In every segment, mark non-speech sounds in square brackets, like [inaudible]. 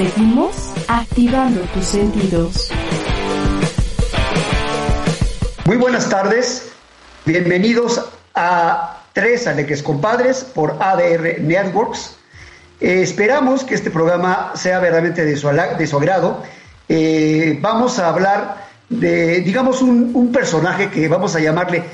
Seguimos activando tus sentidos. Muy buenas tardes, bienvenidos a Tres Aleques Compadres por ADR Networks. Eh, esperamos que este programa sea verdaderamente de su, agrado. Eh, vamos a hablar de, digamos, un, un personaje que vamos a llamarle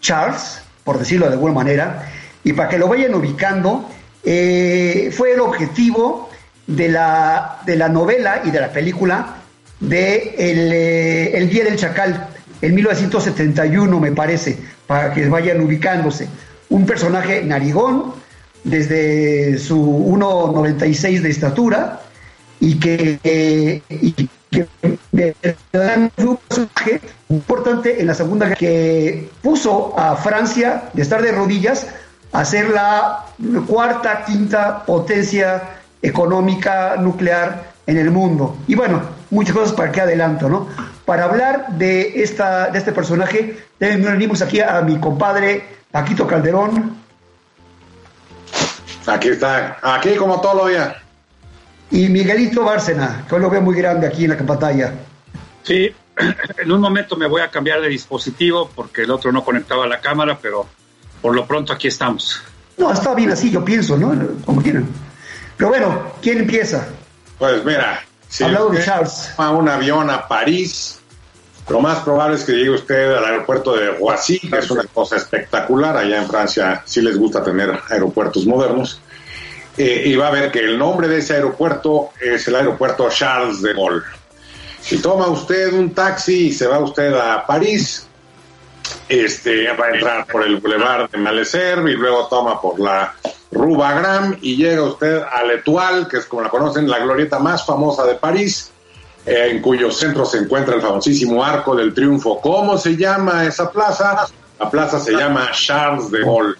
Charles, por decirlo de alguna manera, y para que lo vayan ubicando, eh, fue el objetivo de la, de la novela y de la película de El, eh, El Día del Chacal, en 1971 me parece, para que vayan ubicándose. Un personaje narigón, desde su 1,96 de estatura, y que, y que fue un personaje importante en la Segunda Guerra, que puso a Francia de estar de rodillas a ser la cuarta, quinta potencia económica nuclear en el mundo. Y bueno, muchas cosas para que adelanto, ¿no? Para hablar de, esta, de este personaje, venimos aquí a mi compadre Paquito Calderón Aquí está, aquí como todos los días. y Miguelito Bárcena, que hoy lo veo muy grande aquí en la pantalla. Sí, [clears throat] en un momento me voy a cambiar de dispositivo porque el otro no conectaba la cámara, pero por lo pronto aquí estamos. No, está bien así, yo pienso, ¿no? Como quieran. Pero bueno, ¿quién empieza? Pues mira, si Hablando de usted Charles. toma un avión a París, lo más probable es que llegue usted al aeropuerto de Roissy, que es una cosa espectacular. Allá en Francia sí les gusta tener aeropuertos modernos. Eh, y va a ver que el nombre de ese aeropuerto es el aeropuerto Charles de Gaulle. Si toma usted un taxi y se va usted a París, este, va a entrar por el Boulevard de Malesherbes y luego toma por la Rue Bagram y llega usted a l'Etoile, que es como la conocen, la glorieta más famosa de París, eh, en cuyo centro se encuentra el famosísimo Arco del Triunfo. ¿Cómo se llama esa plaza? La plaza se llama Charles de Gaulle.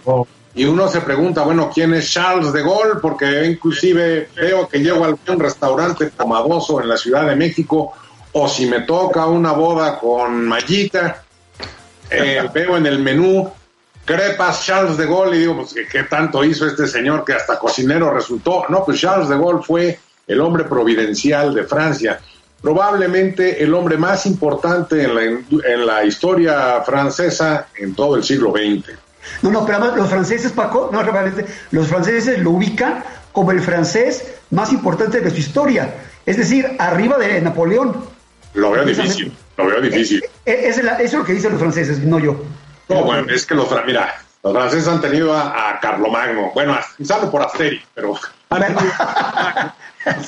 Y uno se pregunta, bueno, ¿quién es Charles de Gaulle? Porque inclusive veo que llego a algún restaurante famoso en la Ciudad de México, o si me toca una boda con Mayita, eh, [laughs] veo en el menú crepas Charles de Gaulle y digo, pues, ¿qué, qué tanto hizo este señor que hasta cocinero resultó? No, pues Charles de Gaulle fue el hombre providencial de Francia, probablemente el hombre más importante en la, en la historia francesa en todo el siglo XX. No, no, pero además los franceses, Paco, no, realmente, los franceses lo ubican como el francés más importante de su historia. Es decir, arriba de Napoleón. Lo veo difícil, lo veo difícil. Eh, es la- eso es lo que dicen los franceses, no yo. No, bueno, es que los, mira, los franceses han tenido a, a Carlomagno, bueno, salvo por Asterix, pero han tenido, [laughs]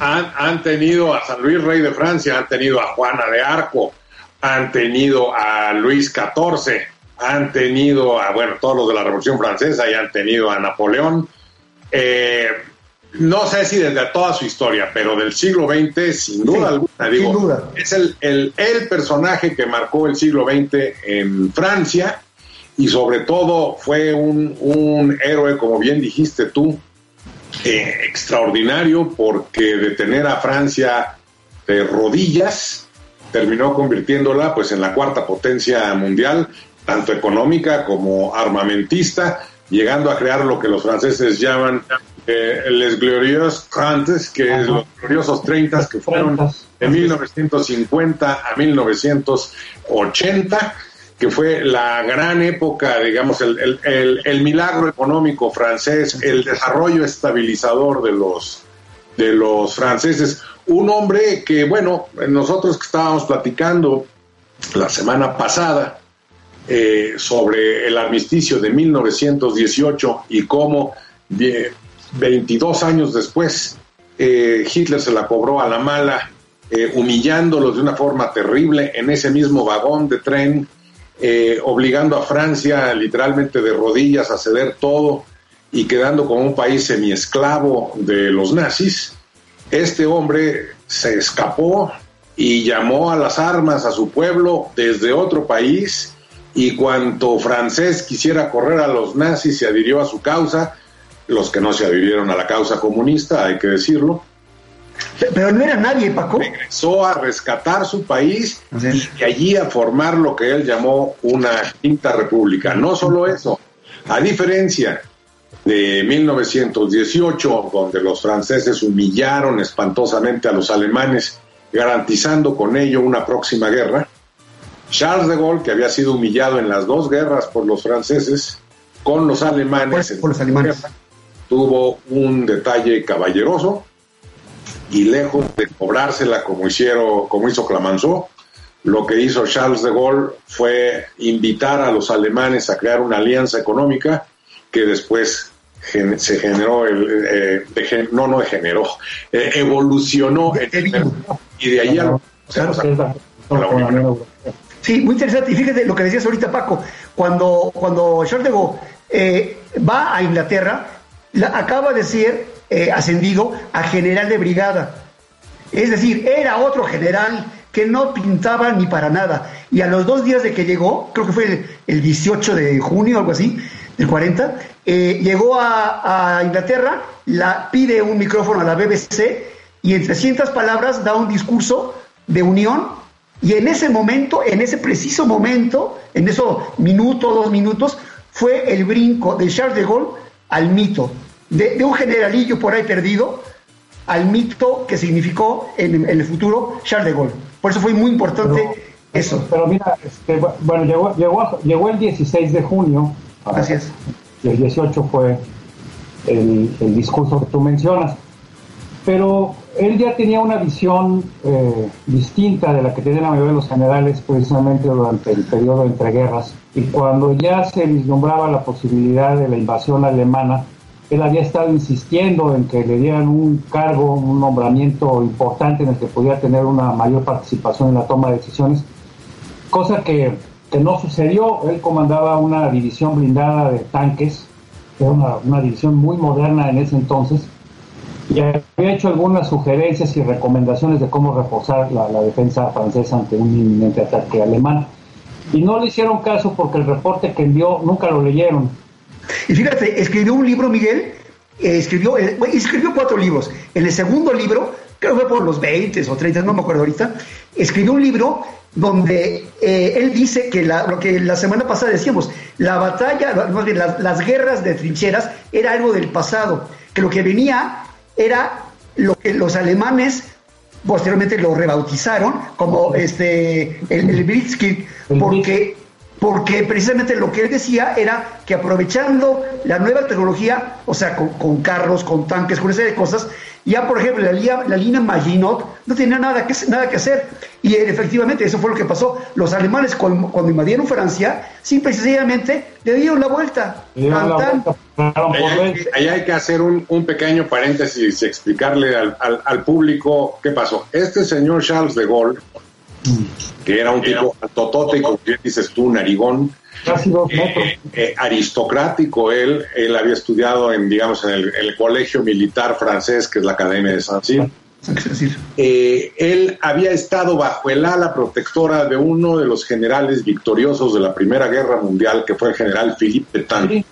han, han tenido a San Luis Rey de Francia, han tenido a Juana de Arco, han tenido a Luis XIV, han tenido a, bueno, todos los de la Revolución Francesa y han tenido a Napoleón. Eh, no sé si desde toda su historia, pero del siglo XX, sin duda Sí, alguna, digo, sin duda. es el, el, el personaje que marcó el siglo XX en Francia y sobre todo fue un, un héroe, como bien dijiste tú, eh, extraordinario porque de tener a Francia de rodillas terminó convirtiéndola pues en la cuarta potencia mundial, tanto económica como armamentista, llegando a crear lo que los franceses llaman eh, les glorieux trentes, que los gloriosos 30 que fueron de 1950 a 1980 que fue la gran época, digamos, el, el- el- el milagro económico francés, el desarrollo estabilizador de los, de los franceses. Un hombre que, bueno, nosotros que estábamos platicando la semana pasada eh, sobre el armisticio de 1918 y cómo die- 22 años después eh, Hitler se la cobró a la mala, eh, humillándolos de una forma terrible en ese mismo vagón de tren eh, obligando a Francia literalmente de rodillas a ceder todo y quedando como un país semiesclavo de los nazis, este hombre se escapó y llamó a las armas a su pueblo desde otro país y cuanto francés quisiera correr a los nazis se adhirió a su causa, los que no se adhirieron a la causa comunista, hay que decirlo. Pero no era nadie, Paco. Regresó a rescatar su país y allí a formar lo que él llamó una quinta república. No solo eso, a diferencia de 1918, donde los franceses humillaron espantosamente a los alemanes, garantizando con ello una próxima guerra, Charles de Gaulle, que había sido humillado en las dos guerras por los franceses, con los alemanes, por, los alemanes. Tuvo un detalle caballeroso y lejos de cobrársela como hicieron, como hizo Clemenceau, lo que hizo Charles de Gaulle fue invitar a los alemanes a crear una alianza económica que después se generó el eh, no no generó eh, evolucionó y de ahí a lo, Sí, muy interesante. Y fíjate lo que decías ahorita, Paco, cuando, cuando Charles de Gaulle eh, va a Inglaterra, acaba de ser eh, ascendido a general de brigada. Es decir, era otro general que no pintaba ni para nada. Y a los dos días de que llegó, creo que fue el, 18 de junio, algo así, del 40, eh, llegó a, a, Inglaterra, la, pide un micrófono a la BBC y en 300 palabras da un discurso de unión y en ese momento, en ese preciso momento, en esos minuto, dos minutos, fue el brinco de Charles de Gaulle al mito, de, un generalillo por ahí perdido al mito que significó en, el futuro Charles de Gaulle. Por eso fue muy importante eso. Pero mira, este, bueno, llegó, llegó, llegó, el 16 de junio. Así es. Y el 18 fue el, el discurso que tú mencionas. Pero él ya tenía una visión eh, distinta de la que tenía la mayoría de los generales precisamente durante el periodo entre guerras. Y cuando ya se vislumbraba la posibilidad de la invasión alemana, él había estado insistiendo en que le dieran un cargo, un nombramiento importante en el que podía tener una mayor participación en la toma de decisiones, cosa que, que no sucedió. Él comandaba una división blindada de tanques, era una, una división muy moderna en ese entonces, y había hecho algunas sugerencias y recomendaciones de cómo reforzar la, defensa francesa ante un inminente ataque alemán. Y no le hicieron caso porque el reporte que envió nunca lo leyeron. Y fíjate, escribió un libro, Miguel, eh, escribió, eh, escribió cuatro libros. En el segundo libro, creo que fue por los 20 o 30, no me acuerdo ahorita, escribió un libro donde eh, él dice que la, lo que la semana pasada decíamos, la batalla, las, las guerras de trincheras era algo del pasado, que lo que venía era lo que los alemanes posteriormente lo rebautizaron como este el, el Blitzkrieg, porque, porque precisamente lo que él decía era que aprovechando la nueva tecnología, o sea, con, carros, con tanques, con esa de cosas, ya por ejemplo la, línea, la línea Maginot no tenía nada que, nada que hacer. Y efectivamente eso fue lo que pasó. Los alemanes cuando, invadieron Francia, simple y sencillamente le dieron la vuelta. Ahí hay, que hacer un, pequeño paréntesis y explicarle al, público qué pasó. Este señor Charles de Gaulle, que era un tipo totote, como dices tú, narigón, eh, eh, aristocrático él, él había estudiado en, digamos, en el, colegio militar francés, que es la Academia de. Eh, él había estado bajo el ala protectora de uno de los generales victoriosos de la Primera Guerra Mundial, que fue el general Philippe Pétain.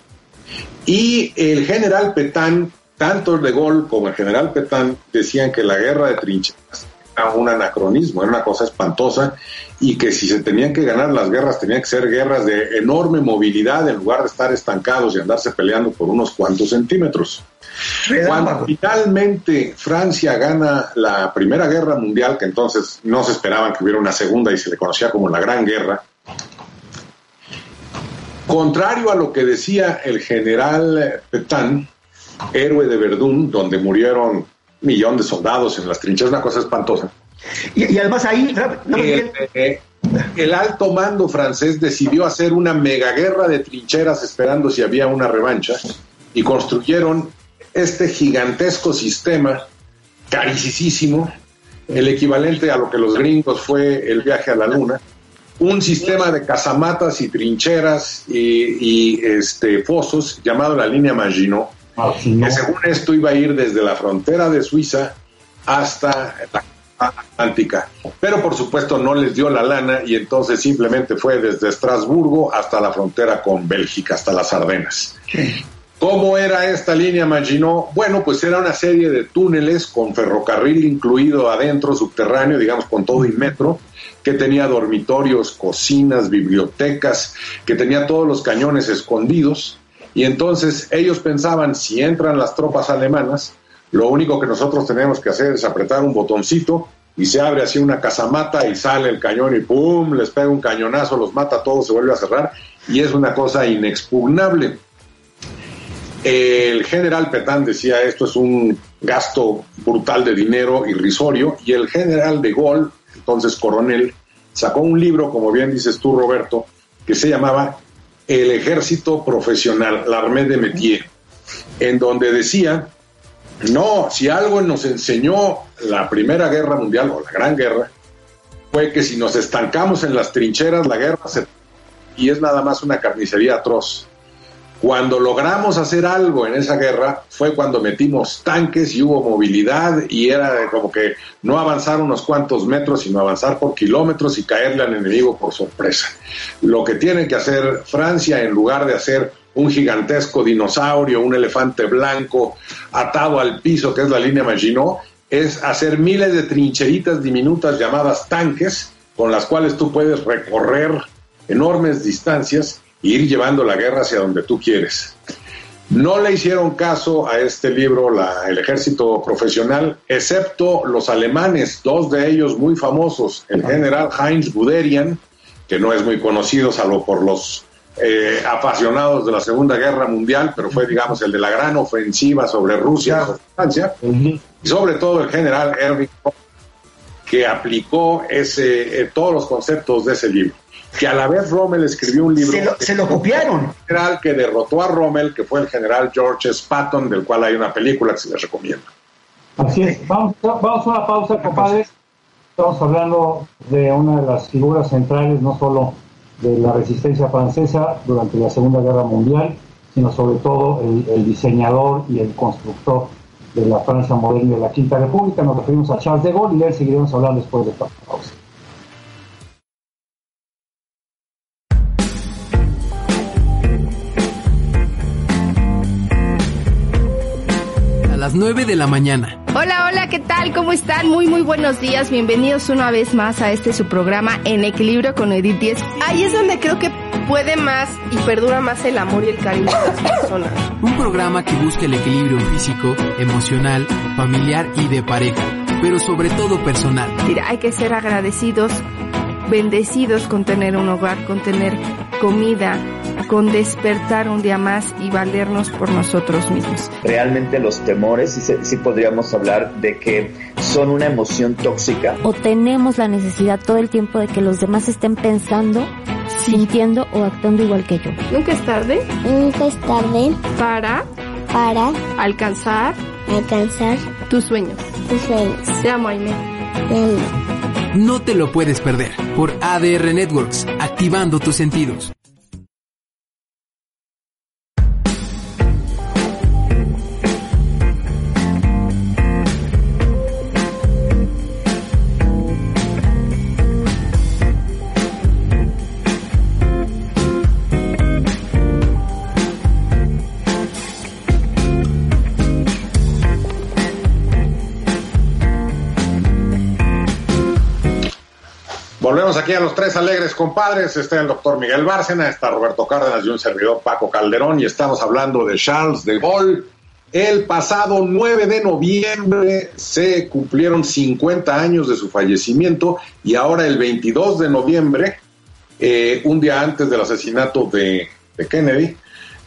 Y el general Petán, tanto el de Gaulle como el general Petán, decían que la guerra de trincheras era un anacronismo, era una cosa espantosa, y que si se tenían que ganar las guerras, tenían que ser guerras de enorme movilidad en lugar de estar estancados y andarse peleando por unos cuantos centímetros. Cuando finalmente Francia gana la Primera Guerra Mundial, que entonces no se esperaban que hubiera una segunda y se le conocía como la Gran Guerra, Contrario a lo que decía el general Petain, héroe de Verdún, donde murieron millón de soldados en las trincheras, una cosa espantosa. Y, además ahí... Eh, el, alto mando francés decidió hacer una megaguerra de trincheras esperando si había una revancha y construyeron este gigantesco sistema, carísimo, el equivalente a lo que los gringos fue el viaje a la luna, un sistema de casamatas y trincheras y, y, este, fosos llamado la línea Maginot, que según esto iba a ir desde la frontera de Suiza hasta la Atlántica. Pero por supuesto no les dio la lana y entonces simplemente fue desde Estrasburgo hasta la frontera con Bélgica, hasta las Ardenas. ¿Cómo era esta línea Maginot? Bueno, pues era una serie de túneles con ferrocarril incluido adentro, subterráneo, digamos, con todo y metro, que tenía dormitorios, cocinas, bibliotecas, que tenía todos los cañones escondidos. Y entonces ellos pensaban, si entran las tropas alemanas, lo único que nosotros tenemos que hacer es apretar un botoncito y se abre así una casamata y sale el cañón y ¡pum! les pega un cañonazo, los mata a todos, se vuelve a cerrar y es una cosa inexpugnable. El general Petán decía esto es un gasto brutal de dinero irrisorio y el general de Gaulle, entonces coronel, sacó un libro, como bien dices tú Roberto, que se llamaba El ejército profesional, l'armée de métier, en donde decía no, si algo nos enseñó la Primera Guerra Mundial o la Gran Guerra, fue que si nos estancamos en las trincheras, la guerra se... y es nada más una carnicería atroz. Cuando logramos hacer algo en esa guerra fue cuando metimos tanques y hubo movilidad y era como que no avanzar unos cuantos metros, sino avanzar por kilómetros y caerle al enemigo por sorpresa. Lo que tiene que hacer Francia en lugar de hacer un gigantesco dinosaurio, un elefante blanco atado al piso, que es la línea Maginot, es hacer miles de trincheritas diminutas llamadas tanques, con las cuales tú puedes recorrer enormes distancias ir llevando la guerra hacia donde tú quieres. No le hicieron caso a este libro la, el ejército profesional, excepto los alemanes, dos de ellos muy famosos, el general Heinz Guderian, que no es muy conocido salvo por los eh, apasionados de la Segunda Guerra Mundial, pero fue, digamos, el de la gran ofensiva sobre Rusia, sobre Francia, y sobre todo el general Erwin, que aplicó ese, eh, todos los conceptos de ese libro. Que a la vez Rommel escribió un libro. Se lo, se lo copiaron. General que derrotó a Rommel, que fue el general George Patton, del cual hay una película que se les recomienda. Así es. Vamos, vamos a una pausa, compadres. Estamos hablando de una de las figuras centrales, no solo de la resistencia francesa durante la Segunda Guerra Mundial, sino sobre todo el, el, diseñador y el constructor de la Francia moderna y de la Quinta República. Nos referimos a Charles de Gaulle y de él seguiremos hablando después de esta pausa. 9 de la mañana. Hola, hola, ¿qué tal? ¿Cómo están? Muy, muy buenos días. Bienvenidos una vez más a este su programa En Equilibrio con Edith 10. Ahí es donde creo que puede más y perdura más el amor y el cariño de las personas. Un programa que busca el equilibrio físico, emocional, familiar y de pareja, pero sobre todo personal. Mira, hay que ser agradecidos, bendecidos con tener un hogar, con tener comida, con despertar un día más y valernos por nosotros mismos. Realmente los temores, sí, sí, podríamos hablar de que son una emoción tóxica. O tenemos la necesidad todo el tiempo de que los demás estén pensando, sí. sintiendo o actuando igual que yo. Nunca es tarde. Nunca es tarde. Para. Para. Alcanzar. Alcanzar. Tus sueños. Tus sueños. Te amo, Aime. Te amo. No te lo puedes perder por ADR Networks, activando tus sentidos. Aquí a los tres alegres compadres. Está el doctor Miguel Bárcena, está Roberto Cárdenas y un servidor Paco Calderón y estamos hablando de Charles de Gaulle. El pasado 9 de noviembre se cumplieron 50 años de su fallecimiento y ahora el 22 de noviembre, eh, un día antes del asesinato de, Kennedy,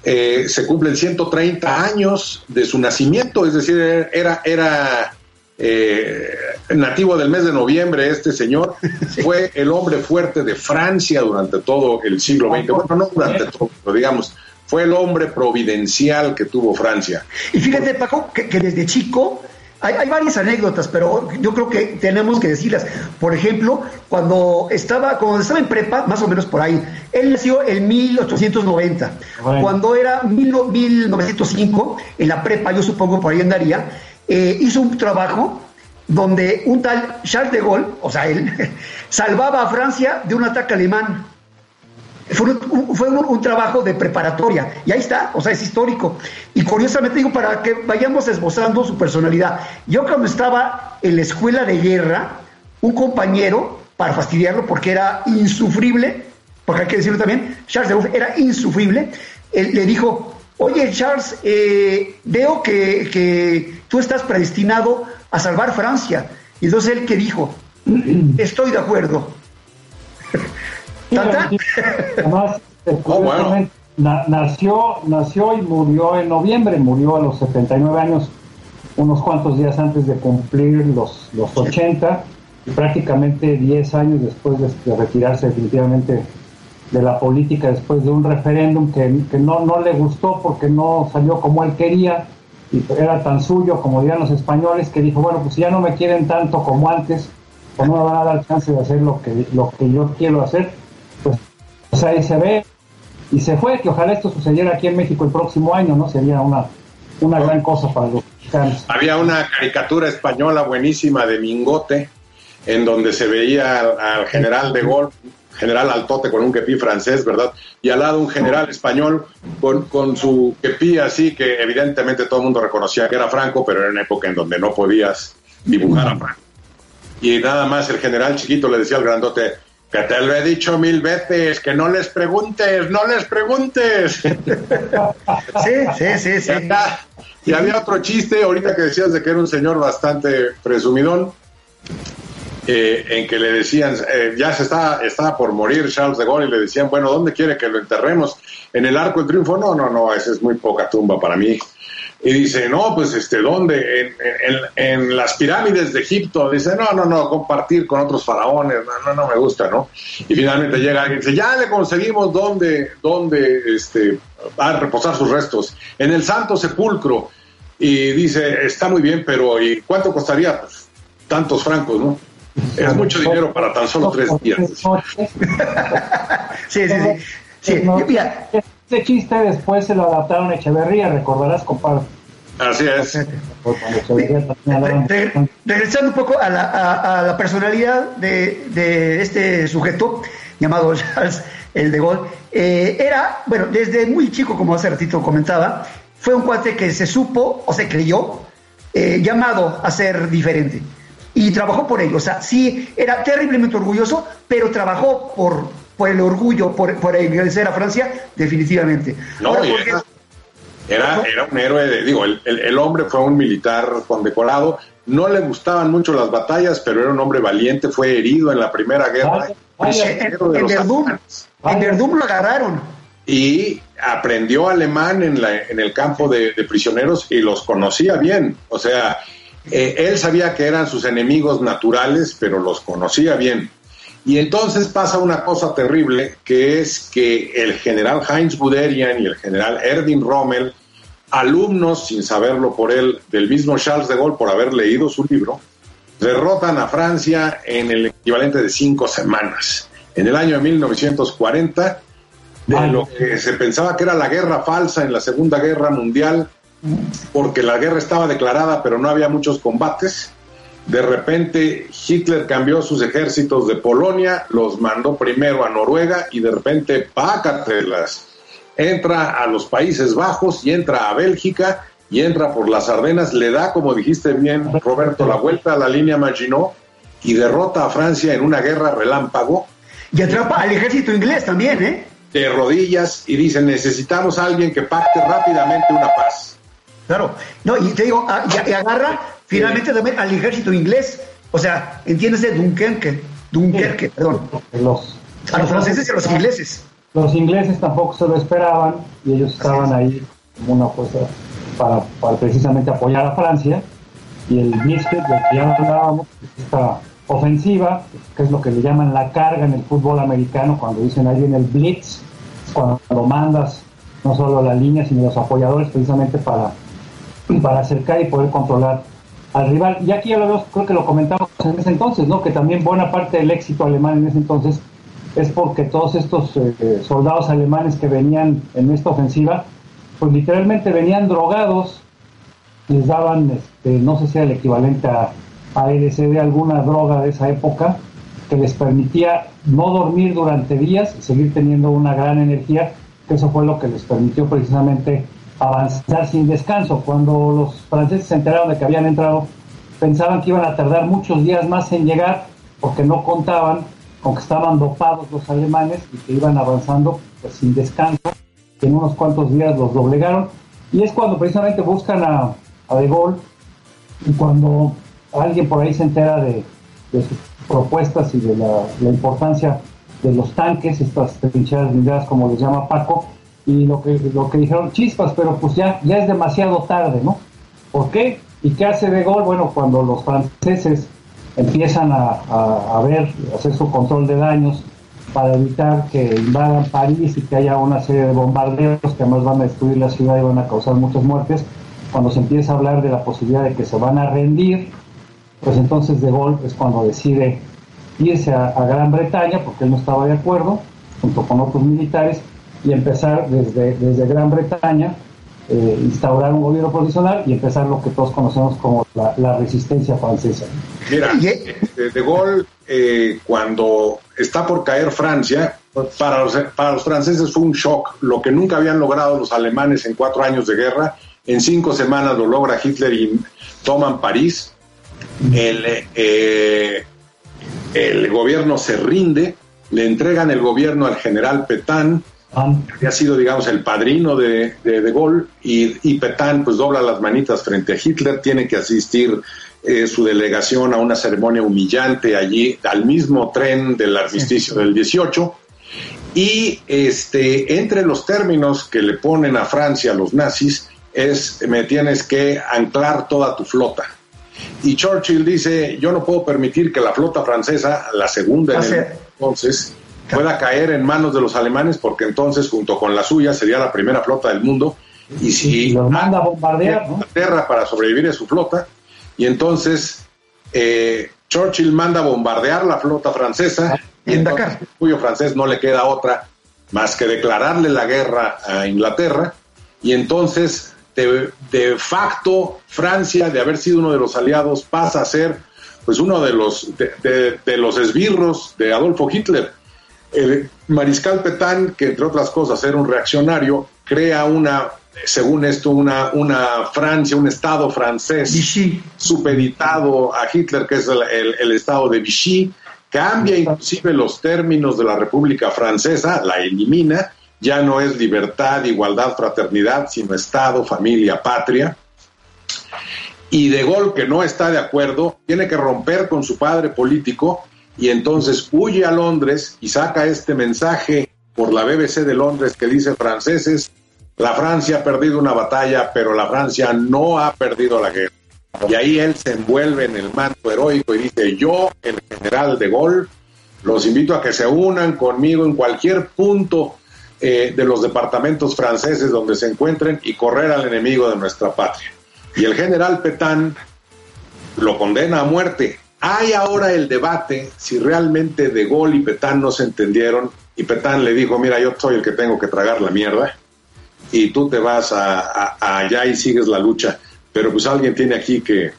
eh, se cumplen 130 años de su nacimiento, es decir, era, era eh, nativo del mes de noviembre, este señor fue el hombre fuerte de Francia durante todo el siglo XX. Bueno, no durante todo, pero digamos, fue el hombre providencial que tuvo Francia. Y fíjate, Paco, que, que desde chico hay, hay, varias anécdotas, pero yo creo que tenemos que decirlas. Por ejemplo, cuando estaba, cuando estaba en prepa, más o menos por ahí, él nació en 1890. Bueno. Cuando era 1905, en la prepa, yo supongo por ahí andaría, eh, hizo un trabajo donde un tal Charles de Gaulle, o sea, él, [laughs] salvaba a Francia de un ataque alemán. Fue, un, un, trabajo de preparatoria, y ahí está, o sea, es histórico. Y curiosamente digo, para que vayamos esbozando su personalidad, yo cuando estaba en la escuela de guerra, un compañero, para fastidiarlo, porque era insufrible, porque hay que decirlo también, Charles de Gaulle era insufrible, él, le dijo, oye Charles, eh, veo que, que tú estás predestinado a salvar Francia. Y entonces él que dijo, [clears throat] estoy de acuerdo. [clears throat] ¿Tanta? Además, oh, [laughs] bueno. na nació, nació y murió en noviembre, murió a los 79 años, unos cuantos días antes de cumplir los, los 80, y prácticamente 10 años después de, de retirarse definitivamente de la política, después de un referéndum que, que no, no le gustó porque no salió como él quería, y era tan suyo, como dirían los españoles, que dijo, bueno, pues ya no me quieren tanto como antes, o no me van a dar chance de hacer lo que, lo que yo quiero hacer, pues, pues ahí se ve, y se fue, que ojalá esto sucediera aquí en México el próximo año, ¿no? Sería una, una gran cosa para los mexicanos. Había una caricatura española buenísima de Mingote, en donde se veía al, al general de Gaulle general altote con un kepí francés, ¿verdad? Y al lado un general español con, con su kepí así, que evidentemente todo el mundo reconocía que era Franco, pero era una época en donde no podías dibujar a Franco. Y nada más el general chiquito le decía al grandote, que te lo he dicho mil veces, que no les preguntes, no les preguntes. [laughs] Sí, sí, sí, sí. Y, y había otro chiste, ahorita que decías de que era un señor bastante presumidón, eh, en que le decían, eh, ya se estaba, estaba por morir Charles de Gaulle y le decían, bueno, ¿dónde quiere que lo enterremos? ¿En el Arco del Triunfo? No, no, no, esa es muy poca tumba para mí. Y dice, no, pues, este, ¿dónde? En, en, en, las pirámides de Egipto. Dice, no, no, no, compartir con otros faraones, no, no, no me gusta, ¿no? Y finalmente llega alguien y dice, ya le conseguimos dónde, dónde, este, va a reposar sus restos. En el Santo Sepulcro. Y dice, está muy bien, pero ¿y cuánto costaría? Pues, tantos francos, ¿no? Es mucho dinero para tan solo tres días. [laughs] sí, sí, sí. sí. Mira. Ese chiste después se lo adaptaron a Echeverría, recordarás, compadre. Así es. Regresando un poco a la, a, a la personalidad de, de, este sujeto llamado [laughs] Charles el de Gaulle, eh, era, bueno, desde muy chico, como hace ratito comentaba, fue un cuate que se supo o se creyó eh, llamado a ser diferente y trabajó por ello. O sea, sí, era terriblemente orgulloso, pero trabajó por, por el orgullo, por, por a Francia, definitivamente. No, Ahora, porque... era, era, un héroe, de, digo, el, el, el, hombre fue un militar condecorado, no le gustaban mucho las batallas, pero era un hombre valiente, fue herido en la Primera Guerra. Ay, en, en, Verdún, en Verdún lo agarraron. Y aprendió alemán en, la, en el campo de, de prisioneros y los conocía bien. O sea, eh, él sabía que eran sus enemigos naturales, pero los conocía bien. Y entonces pasa una cosa terrible, que es que el general Heinz Guderian y el general Erdin Rommel, alumnos, sin saberlo por él, del mismo Charles de Gaulle por haber leído su libro, derrotan a Francia en el equivalente de cinco semanas. En el año de 1940, de lo que se pensaba que era la guerra falsa en la Segunda Guerra Mundial, porque la guerra estaba declarada pero no había muchos combates. De repente Hitler cambió sus ejércitos de Polonia, los mandó primero a Noruega y de repente pácatelas. Entra a los Países Bajos y entra a Bélgica y entra por las Ardenas, le da, como dijiste bien, Roberto, la vuelta a la línea Maginot y derrota a Francia en una guerra relámpago. Y atrapa al ejército inglés también, ¿eh? De rodillas y dice, necesitamos a alguien que pacte rápidamente una paz. Claro, no, y te digo, a, y, y, agarra finalmente también al ejército inglés, o sea, entiéndese, Dunkerque, Dunkerque, sí. perdón. Los, a los franceses y a los ingleses. Los ingleses tampoco se lo esperaban y ellos estaban ahí como una cosa para, para, precisamente apoyar a Francia y el Blitzkrieg, del que ya hablábamos, esta ofensiva, que es lo que le llaman la carga en el fútbol americano, cuando dicen ahí en el blitz, cuando mandas no solo la línea, sino los apoyadores precisamente para para acercar y poder controlar al rival. Y aquí ya lo vemos, creo que lo comentamos en ese entonces, ¿no? Que también buena parte del éxito alemán en ese entonces es porque todos estos eh, soldados alemanes que venían en esta ofensiva, pues literalmente venían drogados, les daban, este, no sé si era el equivalente a, a LSD, alguna droga de esa época, que les permitía no dormir durante días seguir teniendo una gran energía, que eso fue lo que les permitió precisamente avanzar sin descanso. Cuando los franceses se enteraron de que habían entrado, pensaban que iban a tardar muchos días más en llegar porque no contaban con que estaban dopados los alemanes y que iban avanzando pues, sin descanso. En unos cuantos días los doblegaron. Y es cuando precisamente buscan a, De Gaulle y cuando alguien por ahí se entera de, de sus propuestas y de la, la, importancia de los tanques, estas trincheras blindadas como les llama Paco, y lo que, lo que dijeron chispas, pero pues ya, ya es demasiado tarde, ¿no? ¿Por qué? ¿Y qué hace De Gaulle? Bueno, cuando los franceses empiezan a, a, ver, a hacer su control de daños para evitar que invadan París y que haya una serie de bombardeos que además van a destruir la ciudad y van a causar muchas muertes, cuando se empieza a hablar de la posibilidad de que se van a rendir, pues entonces De Gaulle es cuando decide irse a, Gran Bretaña, porque él no estaba de acuerdo, junto con otros militares, y empezar desde, desde Gran Bretaña, eh, instaurar un gobierno provisional y empezar lo que todos conocemos como la, la resistencia francesa. Mira, este, De Gaulle, eh, cuando está por caer Francia, para los, para los franceses fue un shock, lo que nunca habían logrado los alemanes en cuatro años de guerra, en cinco semanas lo logra Hitler y toman París. El, eh, el gobierno se rinde, le entregan el gobierno al general Petain, que ha sido, digamos, el padrino de De, de Gaulle, y, y, Petain pues dobla las manitas frente a Hitler, tiene que asistir eh, su delegación a una ceremonia humillante allí, al mismo tren del armisticio sí. del 18, y este, entre los términos que le ponen a Francia los nazis es, me tienes que anclar toda tu flota. Y Churchill dice, yo no puedo permitir que la flota francesa, la segunda en el, entonces, pueda caer en manos de los alemanes, porque entonces, junto con la suya, sería la primera flota del mundo. Y si y manda a bombardear, ¿no? Inglaterra para sobrevivir a su flota, y entonces eh, Churchill manda a bombardear la flota francesa, y en Dakar, cuyo francés no le queda otra más que declararle la guerra a Inglaterra, y entonces de, de, facto Francia, de haber sido uno de los aliados, pasa a ser pues uno de los de, de, de los esbirros de Adolfo Hitler. El mariscal Petain, que entre otras cosas era un reaccionario, crea una, según esto, una, una Francia, un Estado francés Vichy. supeditado a Hitler, que es el, el, el Estado de Vichy, cambia inclusive los términos de la República Francesa, la elimina, ya no es libertad, igualdad, fraternidad, sino Estado, familia, patria. Y De Gaulle, que no está de acuerdo, tiene que romper con su padre político y entonces huye a Londres y saca este mensaje por la BBC de Londres que dice franceses, la Francia ha perdido una batalla, pero la Francia no ha perdido la guerra. Y ahí él se envuelve en el manto heroico y dice, yo, el general de Gaulle, los invito a que se unan conmigo en cualquier punto eh, de los departamentos franceses donde se encuentren y correr al enemigo de nuestra patria. Y el general Petain lo condena a muerte. Hay ahora el debate si realmente De Gaulle y Petain no se entendieron y Petain le dijo, mira, yo soy el que tengo que tragar la mierda y tú te vas a allá y sigues la lucha. Pero pues alguien tiene aquí que,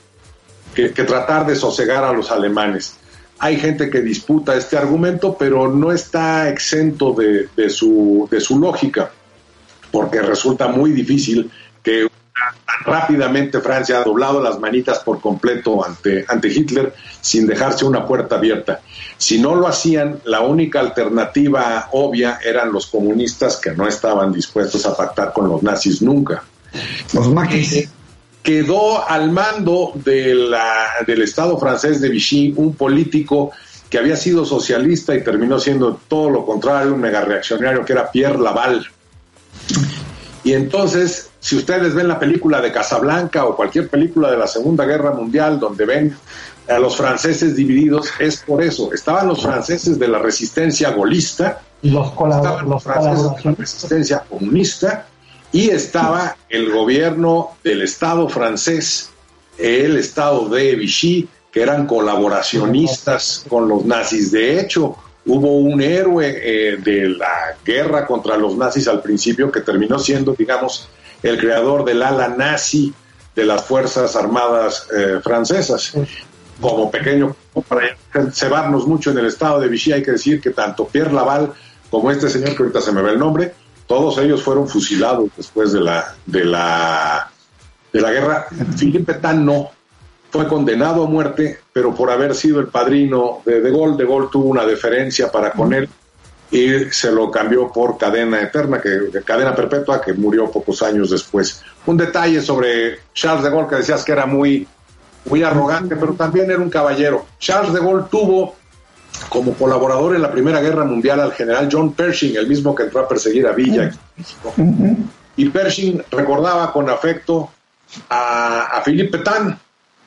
que, que tratar de sosegar a los alemanes. Hay gente que disputa este argumento, pero no está exento de, de, su, de su lógica, porque resulta muy difícil que rápidamente Francia ha doblado las manitas por completo ante, ante Hitler sin dejarse una puerta abierta. Si no lo hacían, la única alternativa obvia eran los comunistas que no estaban dispuestos a pactar con los nazis nunca. Los maquis. Quedó al mando de la, del Estado francés de Vichy un político que había sido socialista y terminó siendo todo lo contrario, un mega reaccionario que era Pierre Laval. Y entonces, si ustedes ven la película de Casablanca o cualquier película de la Segunda Guerra Mundial donde ven a los franceses divididos, es por eso. Estaban los franceses de la resistencia golista, los, estaban los franceses de la resistencia comunista, y estaba el gobierno del Estado francés el estado de Vichy, que eran colaboracionistas con los nazis. De hecho, hubo un héroe eh, de la guerra contra los nazis al principio que terminó siendo, digamos, el creador del ala nazi de las Fuerzas Armadas eh, francesas. Como pequeño, para cebarnos mucho en el estado de Vichy, hay que decir que tanto Pierre Laval como este señor que ahorita se me ve el nombre, todos ellos fueron fusilados después de la, de la, de la guerra. Philippe Pétain no, fue condenado a muerte, pero por haber sido el padrino de De Gaulle, De Gaulle tuvo una deferencia para con él y se lo cambió por cadena eterna, que, cadena perpetua, que murió pocos años después. Un detalle sobre Charles de Gaulle que decías que era muy, muy arrogante, pero también era un caballero. Charles de Gaulle tuvo como colaborador en la Primera Guerra Mundial al general John Pershing, el mismo que entró a perseguir a Villa en México. Y Pershing recordaba con afecto a, a Philippe Pétain,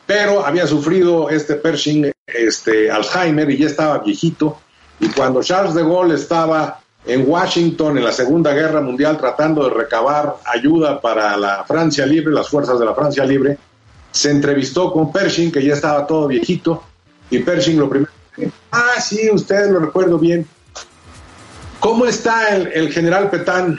pero había sufrido este Pershing este, Alzheimer y ya estaba viejito. Y cuando Charles de Gaulle estaba en Washington en la Segunda Guerra Mundial tratando de recabar ayuda para la Francia Libre, las fuerzas de la Francia Libre, se entrevistó con Pershing, que ya estaba todo viejito, y Pershing lo primero ah, sí, ustedes lo recuerdo bien. ¿Cómo está el, el general Petán?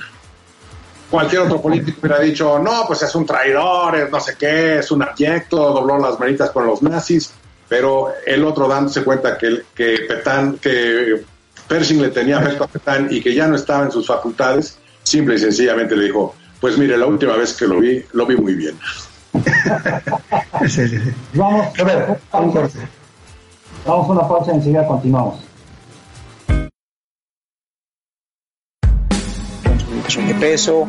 Cualquier otro político hubiera dicho, no, pues es un traidor, es no sé qué, es un abyecto, dobló las manitas con los nazis, pero el otro dándose cuenta que, que Petán, que Pershing le tenía afecto a Petán y que ya no estaba en sus facultades, simple y sencillamente le dijo, pues mire, la última vez que lo vi, lo vi muy bien. [laughs] Vamos, a ver, Vamos a una pausa y enseguida continuamos. De peso.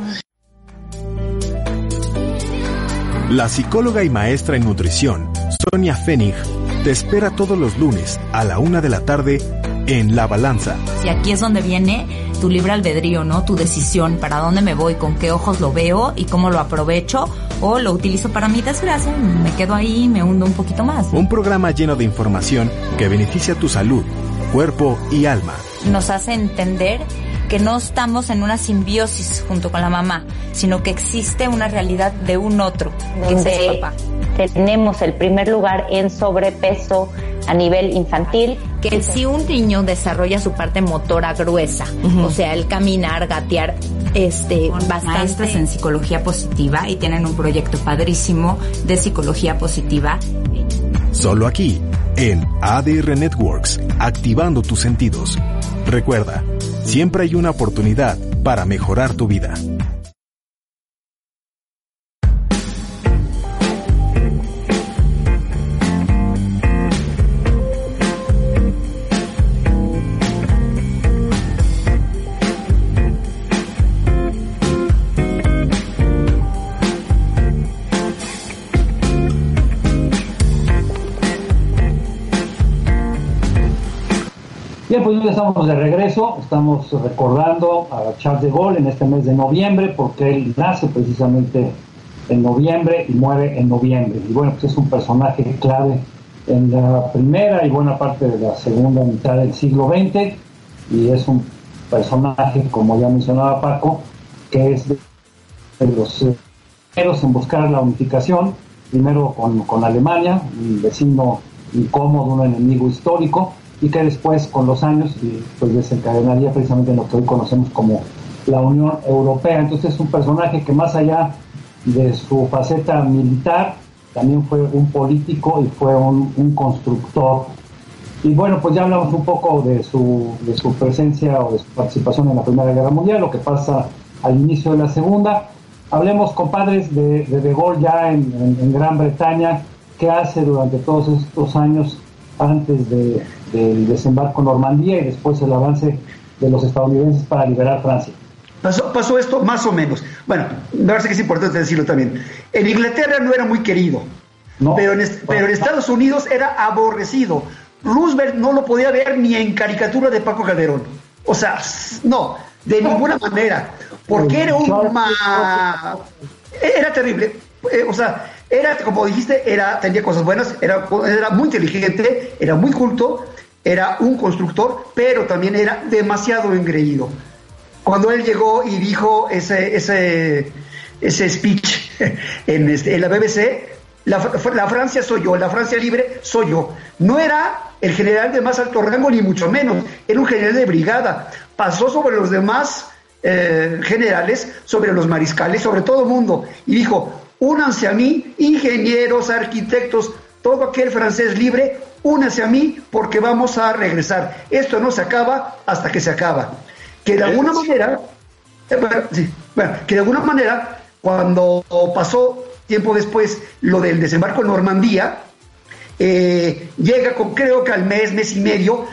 La psicóloga y maestra en nutrición, Sonia Fenig, te espera todos los lunes a la una de la tarde en La Balanza. Y aquí es donde viene tu libre albedrío, ¿no? Tu decisión, para dónde me voy, con qué ojos lo veo y cómo lo aprovecho o lo utilizo para mi desgracia, me quedo ahí y me hundo un poquito más. Un programa lleno de información que beneficia tu salud, cuerpo y alma. Nos hace entender que no estamos en una simbiosis junto con la mamá, sino que existe una realidad de un otro, que es papá. Tenemos el primer lugar en sobrepeso a nivel infantil. Que si un niño desarrolla su parte motora gruesa, o sea, el caminar, gatear, este, bastante. Maestras en psicología positiva y tienen un proyecto padrísimo de psicología positiva. Solo aquí, en ADR Networks, activando tus sentidos. Recuerda, siempre hay una oportunidad para mejorar tu vida. Pues estamos de regreso, estamos recordando a Charles de Gaulle en este mes de noviembre, porque él nace precisamente en noviembre y muere en noviembre. Y bueno, pues es un personaje clave en la primera y buena parte de la segunda mitad del siglo XX, y es un personaje, como ya mencionaba Paco, que es de los primeros en buscar la unificación, primero con, con Alemania, un vecino incómodo, un enemigo histórico, y que después con los años pues desencadenaría precisamente en lo que hoy conocemos como la Unión Europea. Entonces es un personaje que más allá de su faceta militar, también fue un político y fue un, constructor. Y bueno, pues ya hablamos un poco de su, de su presencia o de su participación en la Primera Guerra Mundial, lo que pasa al inicio de la Segunda. Hablemos, compadres, de De, Gaulle ya en Gran Bretaña, qué hace durante todos estos años antes de, del desembarco en Normandía y después el avance de los estadounidenses para liberar Francia. Pasó, pasó esto más o menos. Bueno, me parece que es importante decirlo también. En Inglaterra no era muy querido, pero, en, pero en Estados Unidos era aborrecido. Roosevelt no lo podía ver ni en caricatura de Paco Calderón. O sea, no, de ninguna manera. Porque era un... Era terrible. Eh, o sea, era, como dijiste, era, tenía cosas buenas, era, era muy inteligente, era muy culto, era un constructor, pero también era demasiado engreído. Cuando él llegó y dijo ese, ese, ese speech [laughs] en, este, en la BBC, la, la, Francia soy yo, la Francia libre soy yo. No era el general de más alto rango, ni mucho menos, era un general de brigada. Pasó sobre los demás eh, generales, sobre los mariscales, sobre todo el mundo, y dijo, únanse a mí, ingenieros, arquitectos, todo aquel francés libre, únanse a mí porque vamos a regresar. Esto no se acaba hasta que se acaba. Que de alguna manera, eh, bueno, que de alguna manera, cuando pasó tiempo después lo del desembarco en Normandía, eh, llega con creo que al mes, mes y medio,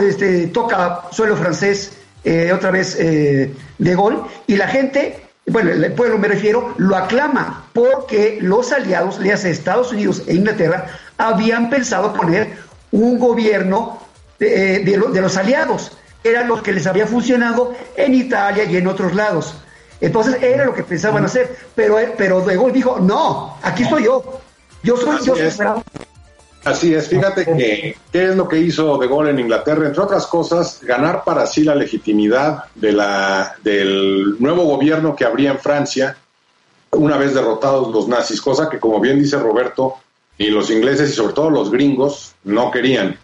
este, toca suelo francés eh, otra vez de gol y la gente, bueno, el pueblo me refiero, lo aclama porque los aliados, le hace Estados Unidos e Inglaterra, habían pensado poner un gobierno de, de los aliados, era lo que les había funcionado en Italia y en otros lados. Entonces era lo que pensaban hacer, pero, pero De Gaulle dijo, no, aquí estoy yo, yo soy, yo Así es, fíjate que qué es lo que hizo De Gaulle en Inglaterra, entre otras cosas, ganar para sí la legitimidad de la, del nuevo gobierno que habría en Francia una vez derrotados los nazis, cosa que como bien dice Roberto, ni los ingleses y sobre todo los gringos no querían.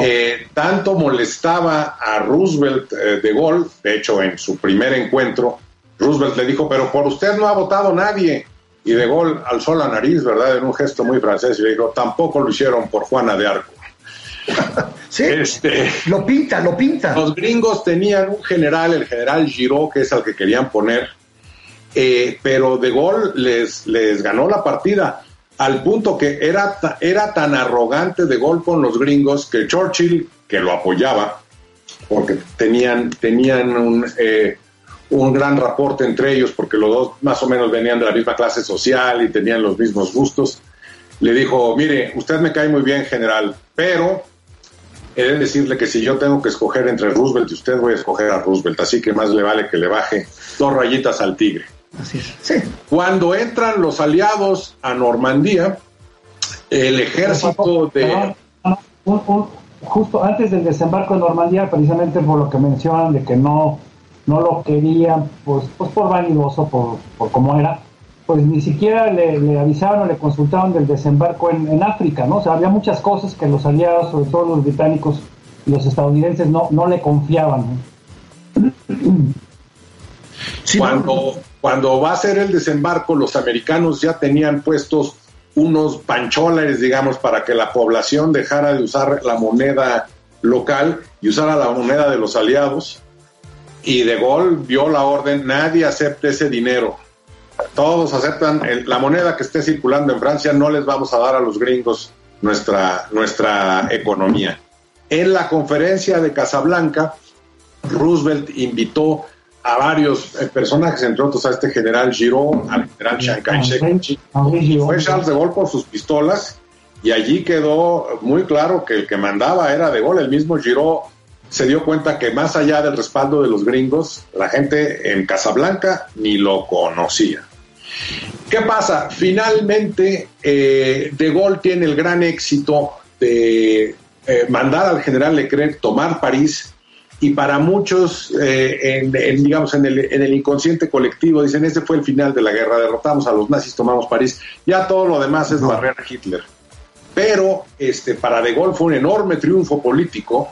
Eh, tanto molestaba a Roosevelt eh, de Gaulle, de hecho en su primer encuentro, Roosevelt le dijo, pero por usted no ha votado nadie. Y de Gaulle alzó la nariz, ¿verdad? En un gesto muy francés y le dijo, tampoco lo hicieron por Juana de Arco. [laughs] sí, este, lo pinta, lo pinta. Los gringos tenían un general, el general Giraud, que es al que querían poner, eh, pero de Gaulle les, les ganó la partida al punto que era, era tan arrogante de Gaulle con los gringos que Churchill, que lo apoyaba, porque tenían, tenían un, eh, un gran reporte entre ellos porque los dos más o menos venían de la misma clase social y tenían los mismos gustos. Le dijo, mire, usted me cae muy bien, general, pero he de decirle que si yo tengo que escoger entre Roosevelt y usted, voy a escoger a Roosevelt, así que más le vale que le baje dos rayitas al tigre. Así es. Sí. Cuando entran los aliados a Normandía, el ejército de... justo antes del desembarco de Normandía, precisamente por lo que mencionan de que no no lo querían, pues, pues por vanidoso, por, por cómo era, pues ni siquiera le, avisaron o le consultaron del desembarco en, África, ¿no? O sea, había muchas cosas que los aliados, sobre todo los británicos y los estadounidenses, no, no le confiaban. [clears throat] cuando, cuando va a ser el desembarco, los americanos ya tenían puestos unos pancholares, digamos, para que la población dejara de usar la moneda local y usara la moneda de los aliados y De Gaulle vio la orden, nadie acepte ese dinero. Todos aceptan la moneda que esté circulando en Francia, no les vamos a dar a los gringos nuestra, nuestra economía. En la conferencia de Casablanca, Roosevelt invitó a varios eh, personajes, entre otros a este general Giraud, al general Chiang Kai-shek. Fue Charles de Gaulle por sus pistolas y allí quedó muy claro que el que mandaba era de Gaulle. El mismo Giraud se dio cuenta que más allá del respaldo de los gringos, la gente en Casablanca ni lo conocía. ¿Qué pasa? Finalmente, eh, De Gaulle tiene el gran éxito de eh, mandar al general Leclerc tomar París y para muchos, eh, en, digamos, en el, inconsciente colectivo, dicen, este fue el final de la guerra, derrotamos a los nazis, tomamos París, ya todo lo demás es barrer a Hitler. Pero este, para De Gaulle fue un enorme triunfo político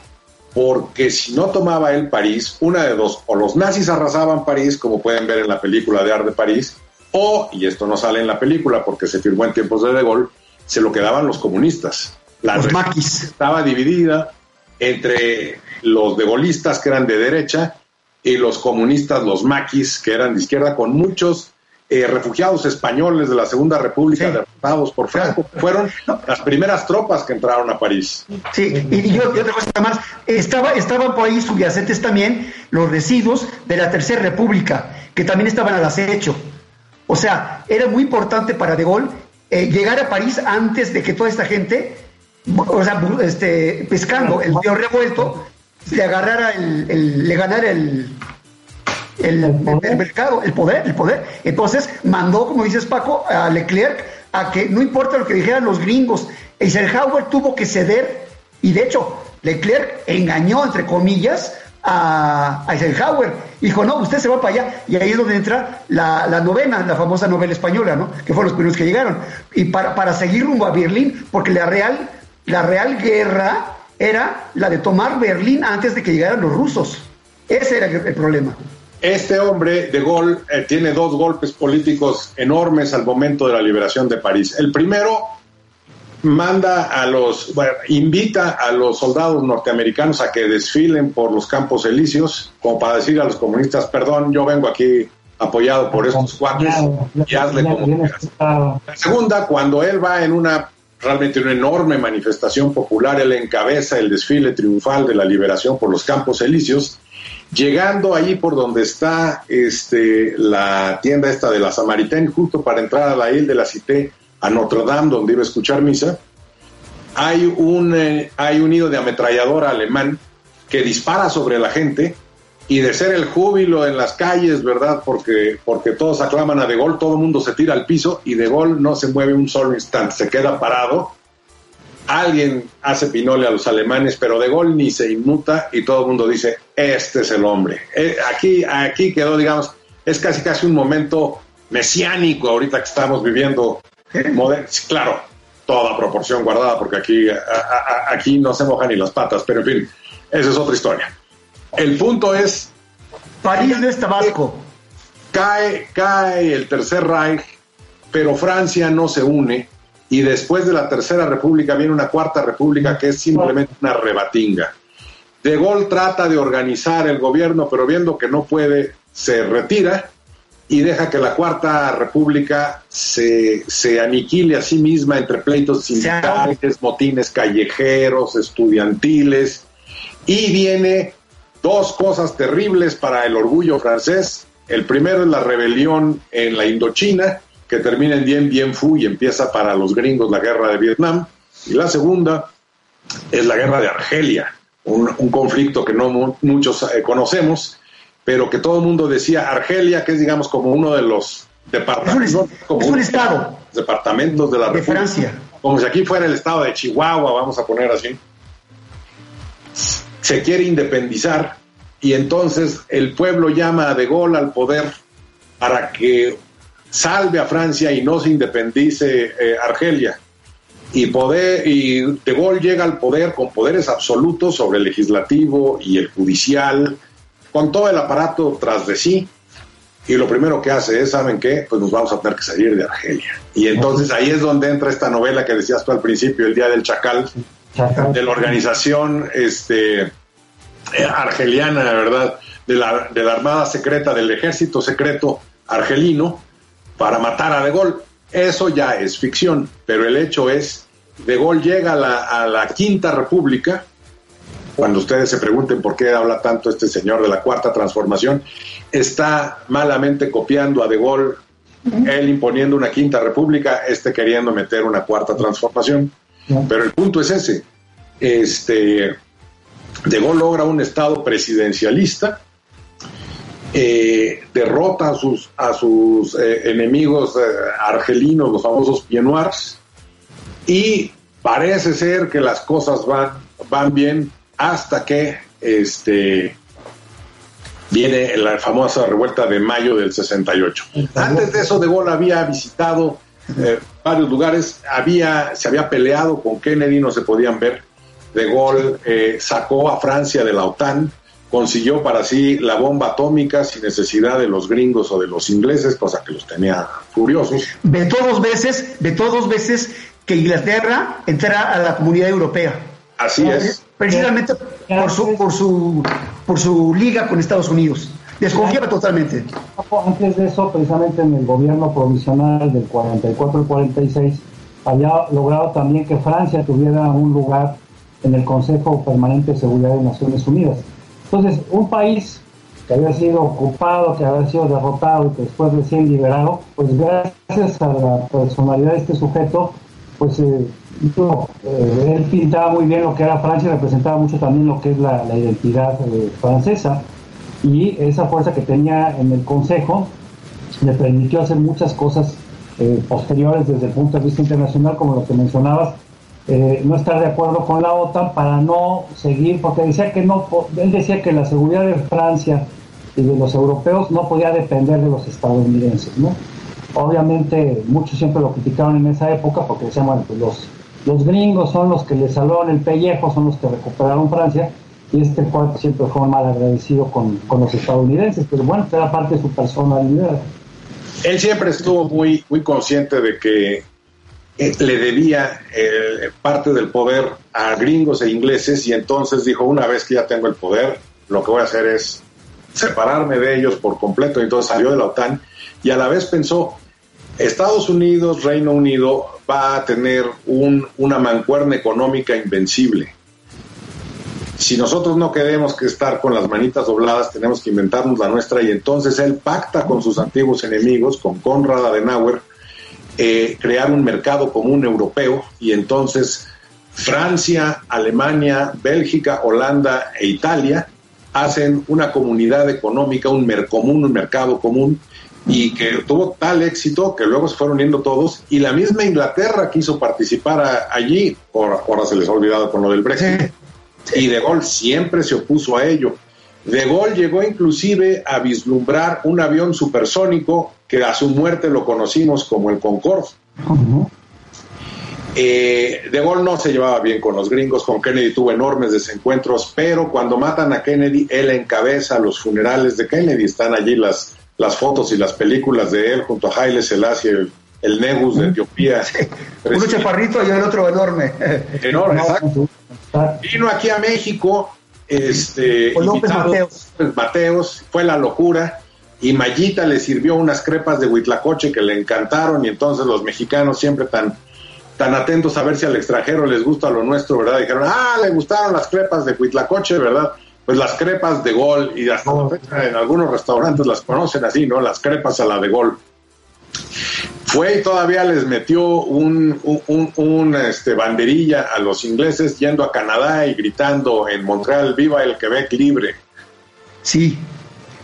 porque si no tomaba él París, una de dos, o los nazis arrasaban París, como pueden ver en la película de Ar de París, o, y esto no sale en la película porque se firmó en tiempos de De Gaulle, se lo quedaban los comunistas. La los maquis. Estaba dividida entre los degolistas que eran de derecha y los comunistas, los maquis, que eran de izquierda, con muchos eh, refugiados españoles de la Segunda República derrotados por Franco. Fueron las primeras tropas que entraron a París. Sí, y yo, otra cosa más, estaba, estaban por ahí subyacentes también los residuos de la Tercera República, que también estaban al acecho. O sea, era muy importante para De Gaulle eh, llegar a París antes de que toda esta gente, o sea, este, pescando el río revuelto, le agarrara el le ganara el, el, mercado, el poder, el poder. Entonces mandó, como dices Paco, a Leclerc a que no importa lo que dijeran los gringos, Eisenhower tuvo que ceder y de hecho Leclerc engañó, entre comillas, a, Eisenhower. Dijo, no, usted se va para allá. Y ahí es donde entra la, la novena, la famosa novela española, ¿no? Que fueron los primeros que llegaron. Y para, para seguir rumbo a Berlín, porque la real, la real guerra era la de tomar Berlín antes de que llegaran los rusos. Ese era el, el problema. Este hombre de Gaulle eh, tiene dos golpes políticos enormes al momento de la liberación de París. El primero manda a los, bueno, invita a los soldados norteamericanos a que desfilen por los campos elíseos, como para decir a los comunistas, perdón, yo vengo aquí apoyado por estos cuates y hazle como quieras. La segunda, cuando él va en una realmente una enorme manifestación popular, él encabeza el desfile triunfal de la liberación por los campos elíseos, llegando allí por donde está este, la tienda esta de la Samaritaine, justo para entrar a la isla de la Cité, a Notre Dame, donde iba a escuchar misa, hay un, eh, hay un nido de ametralladora alemán que dispara sobre la gente y de ser el júbilo en las calles, ¿verdad? Porque, porque todos aclaman a De Gaulle, todo el mundo se tira al piso y De Gaulle no se mueve un solo instante, se queda parado. Alguien hace pinole a los alemanes, pero De Gaulle ni se inmuta y todo el mundo dice, este es el hombre. Eh, aquí, aquí quedó, digamos, es casi casi un momento mesiánico ahorita que estamos viviendo. moder- claro, toda proporción guardada, porque aquí, a- a- aquí no se mojan ni las patas, pero en fin, esa es otra historia. El punto es... París no es Tabasco. Cae, cae el Tercer Reich, pero Francia no se une y después de la Tercera República viene una Cuarta República que es simplemente una rebatinga. De Gaulle trata de organizar el gobierno, pero viendo que no puede, se retira y deja que la Cuarta República se, se aniquile a sí misma entre pleitos sindicales, motines callejeros, estudiantiles, y viene dos cosas terribles para el orgullo francés. El primero es la rebelión en la Indochina, que termina en Dien Bien Phu y empieza para los gringos la guerra de Vietnam. Y la segunda es la guerra de Argelia, un, un conflicto que no mu- muchos eh, conocemos, pero que todo el mundo decía Argelia, que es digamos como uno de los departamentos, como es un estado. departamentos de la De República. Francia. Como si aquí fuera el estado de Chihuahua, vamos a poner así se quiere independizar y entonces el pueblo llama a De Gaulle al poder para que salve a Francia y no se independice eh, Argelia. Y, poder, y De Gaulle llega al poder con poderes absolutos sobre el legislativo y el judicial, con todo el aparato tras de sí. Y lo primero que hace es, ¿saben qué? Pues nos vamos a tener que salir de Argelia. Y entonces ahí es donde entra esta novela que decías tú al principio, El Día del Chacal, de la organización este, argeliana, ¿verdad? De la, de la Armada Secreta, del Ejército Secreto argelino, para matar a De Gaulle. Eso ya es ficción, pero el hecho es, De Gaulle llega a la, a la Quinta República, cuando ustedes se pregunten por qué habla tanto este señor de la Cuarta Transformación, está malamente copiando a De Gaulle, él imponiendo una Quinta República, este queriendo meter una Cuarta Transformación. Pero el punto es ese. Este, De Gaulle logra un Estado presidencialista, eh, derrota a sus, a sus eh, enemigos eh, argelinos, los famosos Pied Noirs, y parece ser que las cosas van, van bien hasta que este, viene la famosa revuelta de mayo del 68. Antes de eso, De Gaulle había visitado varios lugares, había, se había peleado con Kennedy, no se podían ver. De Gaulle sacó a Francia de la OTAN, consiguió para sí la bomba atómica sin necesidad de los gringos o de los ingleses, cosa que los tenía furiosos. Vetó dos veces, vetó dos veces que Inglaterra entrara a la comunidad europea. Así es. Precisamente por su, por su, por su liga con Estados Unidos. Desconfiaba totalmente. Antes de eso, precisamente en el gobierno provisional del 44 al 46, había logrado también que Francia tuviera un lugar en el Consejo Permanente de Seguridad de Naciones Unidas. Entonces, un país que había sido ocupado, que había sido derrotado y que después recién liberado, pues gracias a la personalidad de este sujeto, pues eh, eh, él pintaba muy bien lo que era Francia y representaba mucho también lo que es la, identidad eh, francesa. Y esa fuerza que tenía en el Consejo le permitió hacer muchas cosas posteriores desde el punto de vista internacional, como lo que mencionabas, eh, no estar de acuerdo con la OTAN para no seguir, porque decía que no, él decía que la seguridad de Francia y de los europeos no podía depender de los estadounidenses, ¿no? Obviamente muchos siempre lo criticaron en esa época porque decían, bueno, pues los, los gringos son los que le salvaron el pellejo, son los que recuperaron Francia, y este cuarto siempre fue mal agradecido con, con los estadounidenses, pero bueno, era parte de su personalidad. Él siempre estuvo muy, muy consciente de que le debía eh, parte del poder a gringos e ingleses y entonces dijo, una vez que ya tengo el poder, lo que voy a hacer es separarme de ellos por completo. Entonces salió de la OTAN y a la vez pensó, Estados Unidos, Reino Unido va a tener un, una mancuerna económica invencible. Si nosotros no queremos que estar con las manitas dobladas, tenemos que inventarnos la nuestra y entonces él pacta con sus antiguos enemigos, con Konrad Adenauer, eh, crear un mercado común europeo y entonces Francia, Alemania, Bélgica, Holanda e Italia hacen una comunidad económica, un mercomún, un mercado común y que tuvo tal éxito que luego se fueron uniendo todos y la misma Inglaterra quiso participar allí, por, ahora se les ha olvidado con lo del Brexit, y De Gaulle siempre se opuso a ello. De Gaulle llegó inclusive a vislumbrar un avión supersónico que a su muerte lo conocimos como el Concorde. Eh, de Gaulle no se llevaba bien con los gringos, con Kennedy tuvo enormes desencuentros, pero cuando matan a Kennedy, él encabeza los funerales de Kennedy. Están allí las, las fotos y las películas de él junto a Haile Selassie, el, el Negus de Etiopía. Uno chaparrito y el otro enorme. Enorme, exacto. Vino aquí a México, este, López Mateos. Mateos, fue la locura. Y Mayita le sirvió unas crepas de huitlacoche que le encantaron y entonces los mexicanos siempre tan tan atentos a ver si al extranjero les gusta lo nuestro, ¿verdad? Dijeron, ah, le gustaron las crepas de Huitlacoche, ¿verdad? Pues las crepas de gol, y hasta en algunos restaurantes las conocen así, ¿no? Las crepas a la de gol. Fue y todavía les metió un, un, un, este, banderilla a los ingleses yendo a Canadá y gritando en Montreal, viva el Quebec libre. Sí,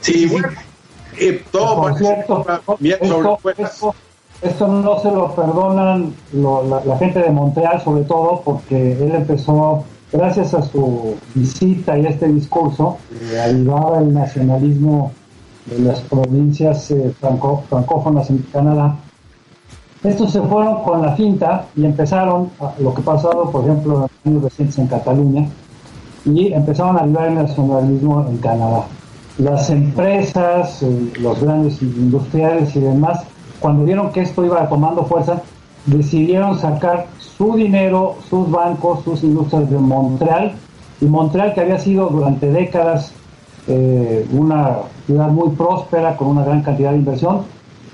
sí, bueno, y todo por cierto, esto, esto, esto no se lo perdonan lo, la, la, gente de Montreal, sobre todo porque él empezó, gracias a su visita y este discurso, eh, ayudaba el nacionalismo de las provincias eh, franco, francófonas en Canadá. Estos se fueron con la cinta y empezaron a, lo que pasado, por ejemplo, en los años recientes en Cataluña, y empezaron a ayudar el nacionalismo en Canadá. Las empresas, eh, los grandes industriales y demás cuando vieron que esto iba tomando fuerza, decidieron sacar su dinero, sus bancos, sus industrias de Montreal. Y Montreal, que había sido durante décadas eh, una ciudad muy próspera, con una gran cantidad de inversión,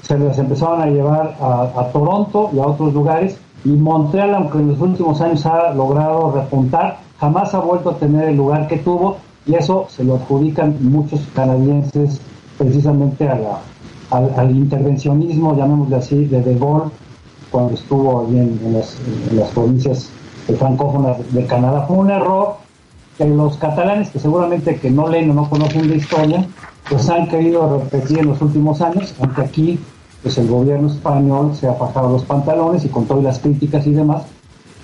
se les empezaron a llevar a, a Toronto y a otros lugares. Y Montreal, aunque en los últimos años ha logrado repuntar, jamás ha vuelto a tener el lugar que tuvo y eso se lo adjudican muchos canadienses precisamente a la, al, intervencionismo, llamémosle así, de De Gaulle, cuando estuvo las, en las, provincias francófonas de Canadá. Fue un error que los catalanes, que seguramente que no leen o no conocen la historia, pues han querido repetir en los últimos años, aunque aquí pues el gobierno español se ha bajado los pantalones y con todas las críticas y demás,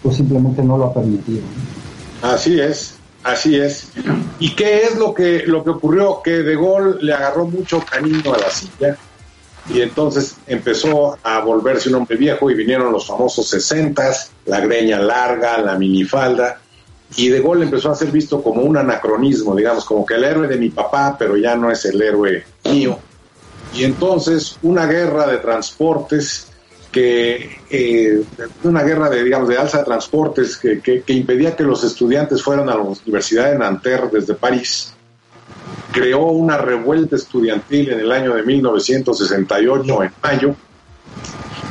pues simplemente no lo ha permitido. Así es. Así es. ¿Y qué es lo que, lo que ocurrió? Que De Gaulle le agarró mucho cariño a la silla y entonces empezó a volverse un hombre viejo y vinieron los famosos sesentas, la greña larga, la minifalda, y De Gaulle empezó a ser visto como un anacronismo, digamos, como que el héroe de mi papá, pero ya no es el héroe mío. Y entonces una guerra de transportes que eh, una guerra de digamos de alza de transportes que, que, impedía que los estudiantes fueran a la Universidad de Nanterre desde París creó una revuelta estudiantil en el año de 1968 en mayo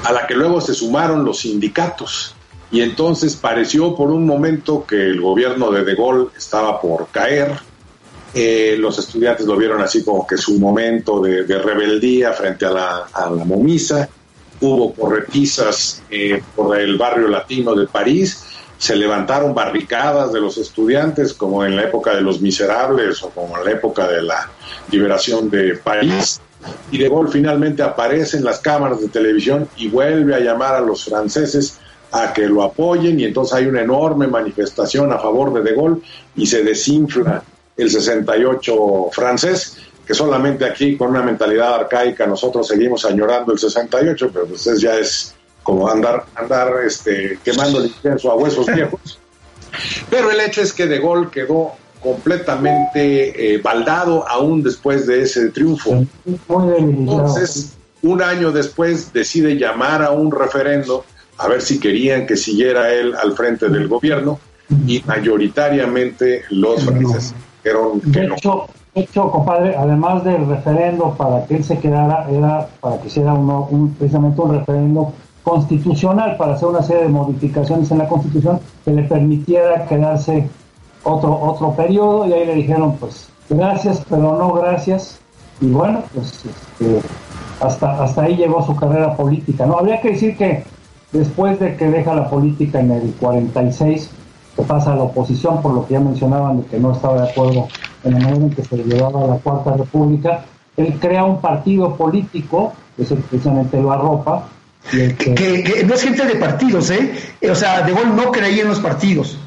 a la que luego se sumaron los sindicatos. Y entonces pareció por un momento que el gobierno de De Gaulle estaba por caer. Eh, los estudiantes lo vieron así como que su momento de, de rebeldía frente a la, a la momisa hubo corretisas eh, por el barrio latino de París, se levantaron barricadas de los estudiantes como en la época de los miserables o como en la época de la liberación de París. Y De Gaulle finalmente aparece en las cámaras de televisión y vuelve a llamar a los franceses a que lo apoyen y entonces hay una enorme manifestación a favor de De Gaulle y se desinfla el 68 francés, que solamente aquí con una mentalidad arcaica nosotros seguimos añorando el 68, pero pues ya es como andar, andar este, quemando el incienso a huesos viejos. [laughs] Pero el hecho es que De Gaulle quedó completamente eh, baldado aún después de ese triunfo. Entonces, un año después decide llamar a un referendo a ver si querían que siguiera él al frente del gobierno y mayoritariamente los franceses dijeron que de no. De hecho, compadre, además del referendo para que él se quedara, era para que hiciera uno, un, precisamente un referendo constitucional para hacer una serie de modificaciones en la constitución que le permitiera quedarse otro otro periodo y ahí le dijeron pues gracias pero no gracias y bueno pues este, hasta hasta ahí llegó su carrera política no habría que decir que después de que deja la política en el 46 se pasa a la oposición por lo que ya mencionaban de que no estaba de acuerdo en manera en que se llevaba la cuarta república él crea un partido político que es el precisamente lo arropa y el que, no es gente de partidos, ¿eh? O sea, De Gaulle no creía en los partidos.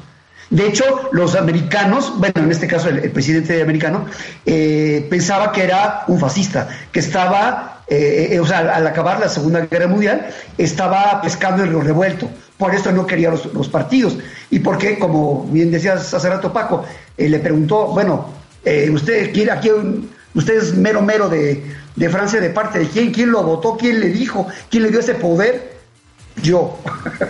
De hecho, los americanos, bueno, en este caso el, el presidente americano, eh, pensaba que era un fascista, que estaba, eh, eh, o sea, al acabar la Segunda Guerra Mundial, estaba pescando el río revuelto. Por eso no quería los, los partidos. Y porque, como bien decías hace rato Paco, eh, le preguntó, bueno, eh, usted quiere aquí, un- usted es mero mero de, de Francia, ¿de parte de quién? ¿Quién lo votó? ¿Quién le dijo? ¿Quién le dio ese poder? Yo.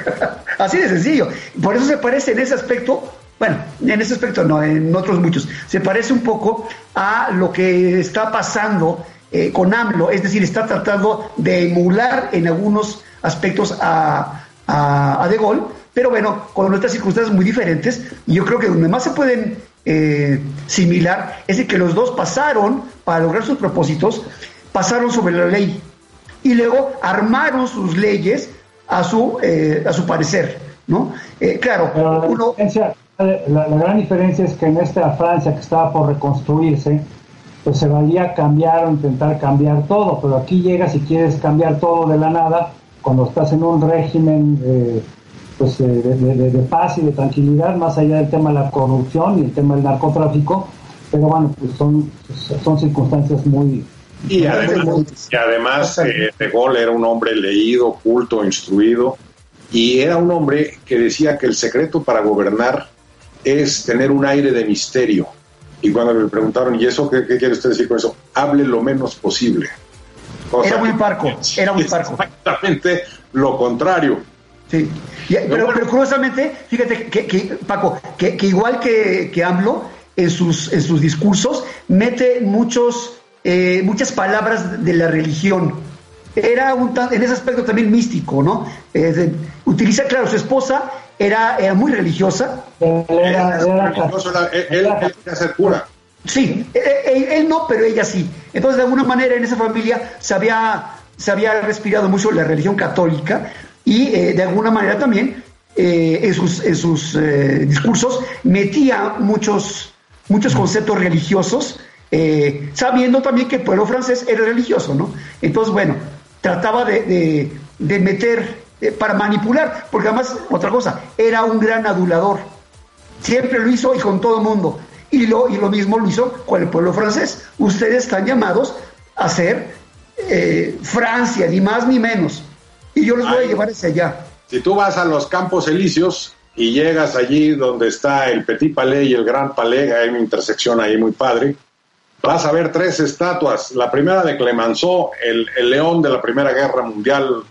[laughs] Así de sencillo. Por eso se parece en ese aspecto, bueno, en ese aspecto no, en otros muchos, se parece un poco a lo que está pasando eh, con AMLO, es decir, está tratando de emular en algunos aspectos a, a, a De Gaulle, pero bueno, con otras circunstancias muy diferentes, yo creo que donde más se pueden eh, similar es de que los dos pasaron, para lograr sus propósitos, pasaron sobre la ley y luego armaron sus leyes a su eh, a su parecer, ¿no? Eh, claro, Pero la, diferencia- la- la gran diferencia es que en esta Francia que estaba por reconstruirse, pues se valía cambiar o intentar cambiar todo, pero aquí llegas y quieres cambiar todo de la nada, cuando estás en un régimen pues, eh, de, de- de- paz y de tranquilidad, más allá del tema de la corrupción y el tema del narcotráfico, pero bueno, pues son, son circunstancias muy... Y además, y además eh, De Gaulle era un hombre leído, culto, instruido, y era un hombre que decía que el secreto para gobernar es tener un aire de misterio. Y cuando me preguntaron, ¿y eso qué, qué quiere usted decir con eso? Hable lo menos posible. Cosa Era muy parco, [laughs] era muy parco. Exactamente lo contrario. Sí. Y- pero, pero curiosamente, fíjate que, que, Paco, que, que igual que, que AMLO, en sus, en sus discursos, mete muchos, eh, muchas palabras de la religión. Era un tan- en ese aspecto también místico, ¿no? Eh, de- utiliza, claro, su esposa era, era muy religiosa. Era, era- él, quería ser cura. Sí, él, él- él no, pero ella sí. Entonces, de alguna manera, en esa familia se había, se había respirado mucho la religión católica y eh, de alguna manera también eh, en sus, en sus eh, discursos metía muchos, muchos conceptos religiosos, eh, sabiendo también que el pueblo francés era religioso, ¿no? Entonces, bueno, trataba de, de- meter eh, para manipular, porque además, otra cosa, era un gran adulador. Siempre lo hizo y con todo mundo. Y lo, y lo mismo lo hizo con el pueblo francés. Ustedes están llamados a ser Francia, ni más ni menos. Y yo los voy a llevar hacia allá. Si tú vas a los Campos Elíseos y llegas allí donde está el Petit Palais y el Gran Palais, hay una intersección ahí muy padre, vas a ver tres estatuas. La primera de Clemenceau, el, el león de la Primera Guerra Mundial.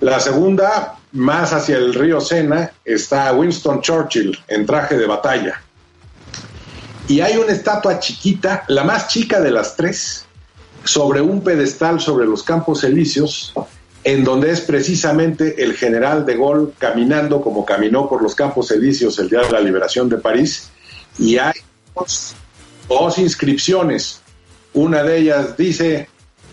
La segunda, más hacia el río Sena, está Winston Churchill en traje de batalla. Y hay una estatua chiquita, la más chica de las tres, sobre un pedestal sobre los Campos Elíseos, en donde es precisamente el general de Gaulle caminando como caminó por los Campos Elíseos el día de la liberación de París, y hay dos, inscripciones. Una de ellas dice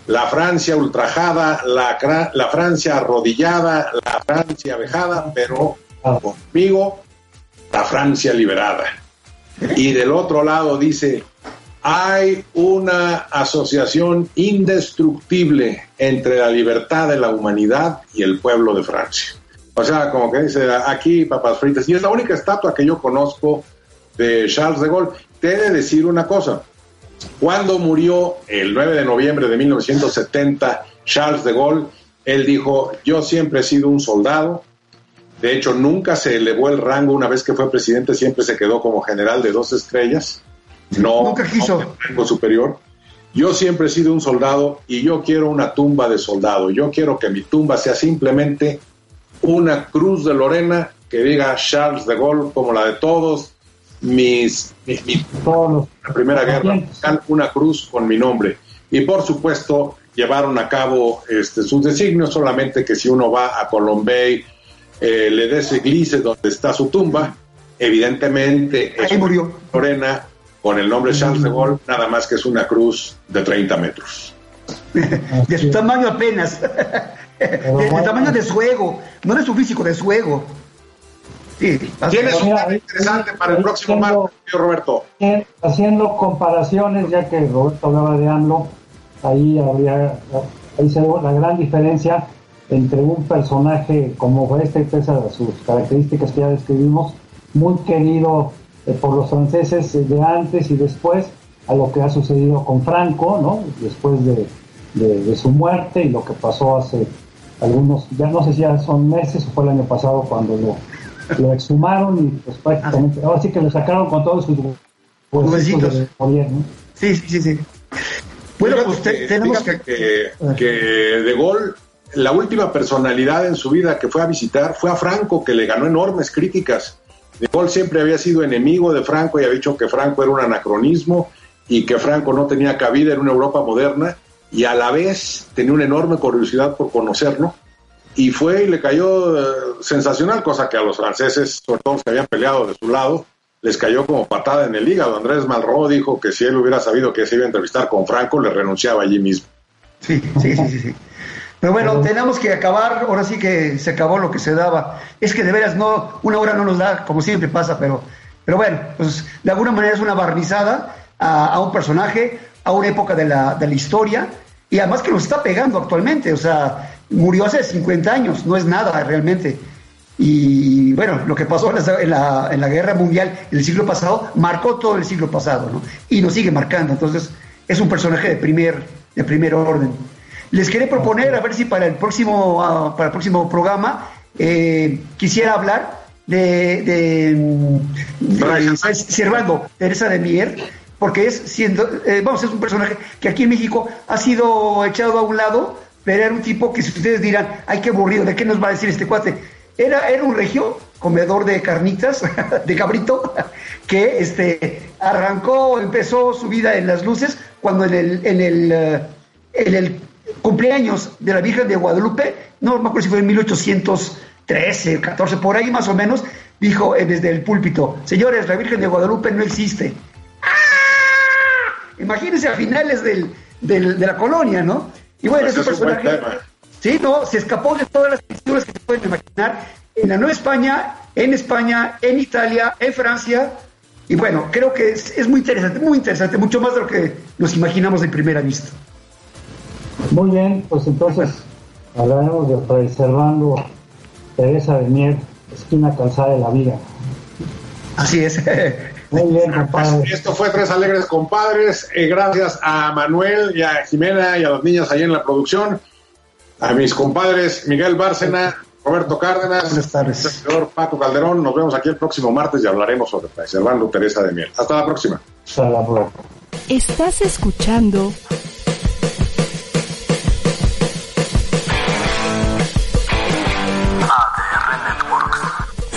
la Francia ultrajada, la, la Francia arrodillada, la Francia vejada, pero conmigo la Francia liberada. Y del otro lado dice, hay una asociación indestructible entre la libertad de la humanidad y el pueblo de Francia. O sea, como que dice, aquí papas fritas. Y es la única estatua que yo conozco de Charles de Gaulle. Te he de decir una cosa. Cuando murió el 9 de noviembre de 1970 Charles de Gaulle, él dijo, yo siempre he sido un soldado. De hecho, nunca se elevó el rango una vez que fue presidente, siempre se quedó como general de dos estrellas. No, Nunca quiso. no superior. Yo siempre he sido un soldado y yo quiero una tumba de soldado. Yo quiero que mi tumba sea simplemente una cruz de Lorena que diga Charles de Gaulle como la de todos mis, mis, mis- la Primera Guerra Mundial, una cruz con mi nombre. Y por supuesto llevaron a cabo este, sus designios, solamente que si uno va a Colombey, eh, le des donde está su tumba, evidentemente es una Lorena con el nombre Charles de Gaulle, nada más que es una cruz de 30 metros. [laughs] De su tamaño apenas. De, de tamaño de su ego. No de su físico, de su ego. Sí. Tienes un interesante para el próximo martes, tío Roberto. Haciendo comparaciones, ya que Roberto hablaba de AMLO, ahí habría, ahí se ve la gran diferencia entre un personaje como este, pese a sus características que ya describimos, muy querido por los franceses eh, de antes y después, a lo que ha sucedido con Franco, ¿no? Después de, de- de su muerte y lo que pasó hace algunos, ya no sé si ya son meses o fue el año pasado cuando lo, lo exhumaron y pues prácticamente, ahora sí que lo sacaron con todos sus huesitos Huesitos. de gobierno. Sí, sí, sí. sí. Bueno, Fíjate pues te- tenemos que, que De Gaulle, la última personalidad en su vida que fue a visitar fue a Franco, que le ganó enormes críticas. De Gaulle siempre había sido enemigo de Franco y había dicho que Franco era un anacronismo y que Franco no tenía cabida en una Europa moderna y a la vez tenía una enorme curiosidad por conocerlo y fue y le cayó eh, sensacional, cosa que a los franceses, sobre todo los que habían peleado de su lado, les cayó como patada en el hígado. Andrés Malraux dijo que si él hubiera sabido que se iba a entrevistar con Franco, le renunciaba allí mismo. Sí, sí, sí, sí. Pero bueno, tenemos que acabar, ahora sí que se acabó lo que se daba. Es que de veras no, una hora no nos da, como siempre pasa, pero, pero bueno, pues de alguna manera es una barnizada a, a un personaje, a una época de la, de la historia, y además que nos está pegando actualmente, o sea, murió hace 50 años, no es nada realmente. Y bueno, lo que pasó en la, en la, en la guerra mundial en el siglo pasado marcó todo el siglo pasado, ¿no? Y nos sigue marcando, entonces es un personaje de primer, de primer orden. Les quería proponer, a ver si para el próximo, ah, para el próximo programa eh, quisiera hablar de, de, mm, de Servando Teresa de Mier, porque es siendo, eh, vamos, es un personaje que aquí en México ha sido echado a un lado, pero era un tipo que si ustedes dirán, ay, qué aburrido, ¿de qué nos va a decir este cuate? Era, era un regio, comedor de carnitas, [laughs] de cabrito, [laughs] que este, arrancó, empezó su vida en las luces cuando en el, en el, eh, en el cumpleaños de la Virgen de Guadalupe, no me acuerdo si fue en 1813, 14, por ahí más o menos, dijo eh, desde el púlpito, señores, la Virgen de Guadalupe no existe. ¡Ah! Imagínense a finales del, del- de la colonia, ¿no? Y bueno, ese personaje... Sí, no, se escapó de todas las pinturas que se pueden imaginar en la Nueva España, en España, en Italia, en Francia. Y bueno, creo que es, es muy interesante, muy interesante, mucho más de lo que nos imaginamos de primera vista. Muy bien, pues entonces hablaremos de Fray Servando Teresa de Mier, esquina calzada de la viga. Así es. Muy bien, compadre. Esto fue Tres Alegres Compadres. eh, gracias a Manuel y a Jimena y a los niños ahí en la producción. A mis compadres Miguel Bárcena, Roberto Cárdenas, servidor Paco Calderón. Nos vemos aquí el próximo martes y hablaremos sobre Servando Teresa de Miel. Hasta la próxima. Hasta la próxima. Estás escuchando